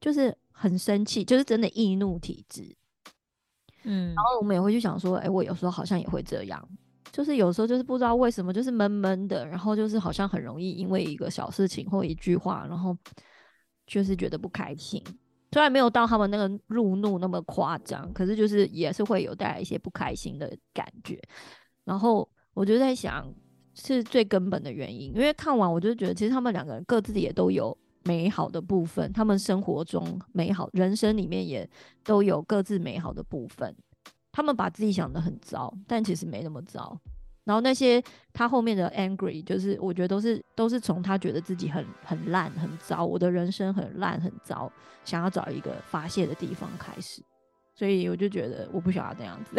就是很生气，就是真的易怒体质。嗯，然后我们也会去想说，哎，我有时候好像也会这样，就是有时候就是不知道为什么，就是闷闷的，然后就是好像很容易因为一个小事情或一句话，然后就是觉得不开心。虽然没有到他们那个入怒那么夸张，可是就是也是会有带来一些不开心的感觉。然后我就在想，是最根本的原因，因为看完我就觉得，其实他们两个人各自也都有美好的部分，他们生活中美好人生里面也都有各自美好的部分。他们把自己想的很糟，但其实没那么糟。然后那些他后面的 angry，就是我觉得都是都是从他觉得自己很很烂很糟，我的人生很烂很糟，想要找一个发泄的地方开始。所以我就觉得我不想要这样子。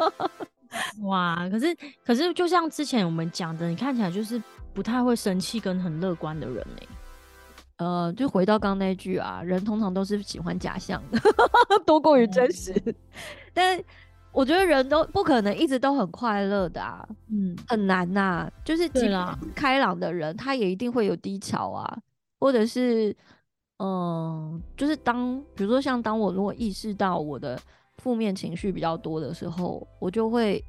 哇，可是可是就像之前我们讲的，你看起来就是不太会生气跟很乐观的人呢。呃，就回到刚那句啊，人通常都是喜欢假象的 多过于真实，但。我觉得人都不可能一直都很快乐的啊，嗯，很难呐。就是开朗的人，他也一定会有低潮啊，或者是，嗯，就是当比如说像当我如果意识到我的负面情绪比较多的时候，我就会，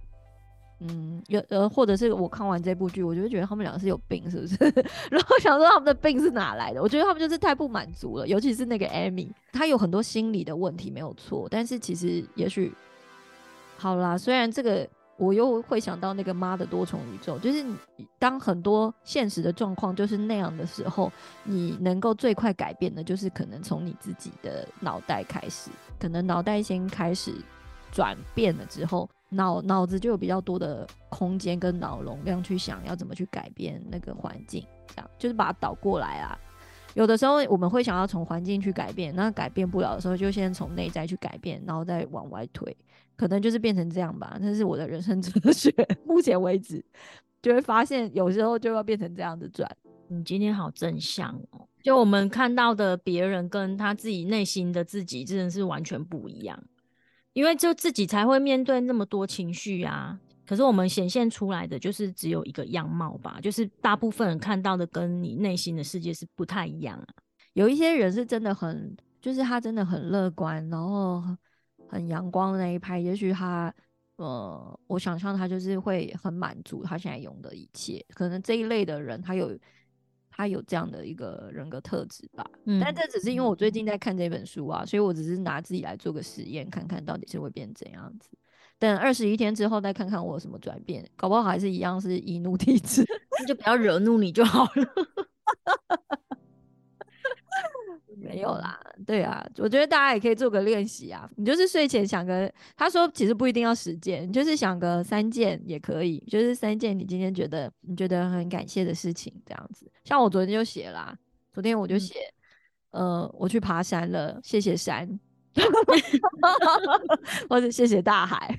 嗯，有呃，或者是我看完这部剧，我就会觉得他们两个是有病，是不是？然后想说他们的病是哪来的？我觉得他们就是太不满足了，尤其是那个艾米，她有很多心理的问题没有错，但是其实也许。好啦，虽然这个我又会想到那个妈的多重宇宙，就是当很多现实的状况就是那样的时候，你能够最快改变的，就是可能从你自己的脑袋开始，可能脑袋先开始转变了之后，脑脑子就有比较多的空间跟脑容量去想要怎么去改变那个环境，这样就是把它倒过来啊。有的时候我们会想要从环境去改变，那改变不了的时候，就先从内在去改变，然后再往外推。可能就是变成这样吧，这是我的人生哲学。目前为止，就会发现有时候就要变成这样子转。你今天好正向哦，就我们看到的别人跟他自己内心的自己真的是完全不一样，因为就自己才会面对那么多情绪啊。可是我们显现出来的就是只有一个样貌吧，就是大部分人看到的跟你内心的世界是不太一样啊。有一些人是真的很，就是他真的很乐观，然后。很阳光的那一派，也许他，呃，我想象他就是会很满足他现在拥的一切。可能这一类的人，他有他有这样的一个人格特质吧。嗯，但这只是因为我最近在看这本书啊，所以我只是拿自己来做个实验，看看到底是会变怎样子。等二十一天之后再看看我有什么转变，搞不好还是一样是易怒 体质，那就不要惹怒你就好了。没有啦，对啊，我觉得大家也可以做个练习啊。你就是睡前想个，他说其实不一定要十件，你就是想个三件也可以，就是三件你今天觉得你觉得很感谢的事情，这样子。像我昨天就写啦，昨天我就写，呃，我去爬山了，谢谢山。或者谢谢大海，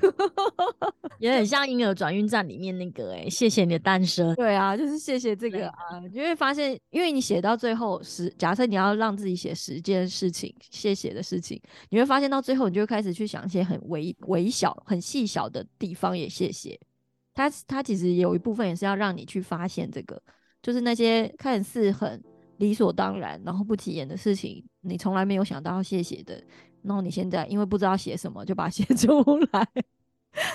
也很像婴儿转运站里面那个哎，谢谢你的诞生。对啊，就是谢谢这个啊，你会发现，因为你写到最后十，假设你要让自己写十件事情，谢谢的事情，你会发现到最后，你就开始去想一些很微微小、很细小的地方也谢谢。它它其实有一部分也是要让你去发现这个，就是那些看似很理所当然，然后不起眼的事情，你从来没有想到要谢谢的。然后你现在因为不知道写什么，就把它写 出来。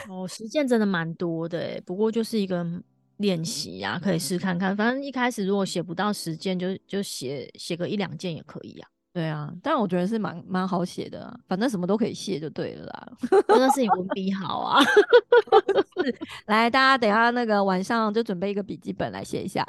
哦，实践真的蛮多的诶，不过就是一个练习呀，可以试看看。反正一开始如果写不到十件，就就写写个一两件也可以啊。对啊，但我觉得是蛮蛮好写的，反正什么都可以写就对了啦。真的是你文笔好啊。来，大家等下那个晚上就准备一个笔记本来写一下。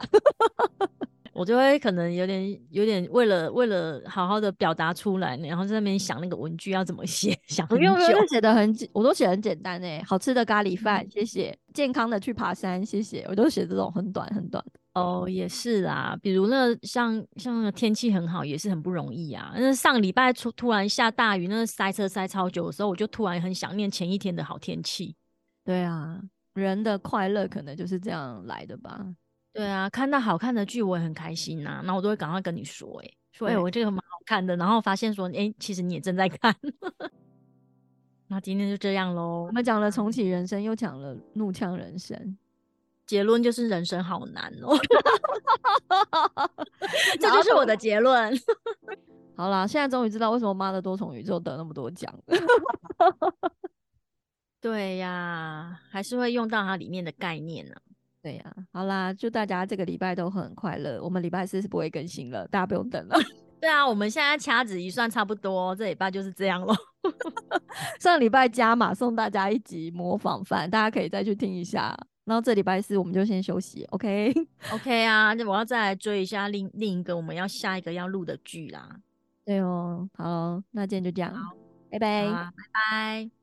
我就会可能有点有点为了为了好好的表达出来，然后在那边想那个文具要怎么写，想很久。写的很简，我都写很简单诶，好吃的咖喱饭，谢谢；健康的去爬山，谢谢。我都写这种很短很短。哦，也是啦，比如那像像天气很好，也是很不容易啊。那上礼拜突突然下大雨，那塞车塞超久的时候，我就突然很想念前一天的好天气。对啊，人的快乐可能就是这样来的吧。对啊，看到好看的剧我也很开心呐，那我都会赶快跟你说，哎，说哎、对我这个蛮好看的，然后发现说哎、其实你也正在看。那今天就这样喽我，们讲了重启人生，又讲了怒呛人生，结论就是人生好难哦，这就是我的结论。好啦，现在终于知道为什么《妈的多重宇宙》得那么多奖了。对呀，还是会用到它里面的概念呢、对呀、好啦，祝大家这个礼拜都很快乐。我们礼拜四是不会更新了，大家不用等了。对啊，我们现在掐指一算，差不多这礼拜就是这样咯。上礼拜加码送大家一集模仿犯，大家可以再去听一下。然后这礼拜四我们就先休息，OK？OK 啊，那我要再来追一下另另一个我们要下一个要录的剧啦。对哦，好，那今天就这样，拜拜。好啊，拜拜。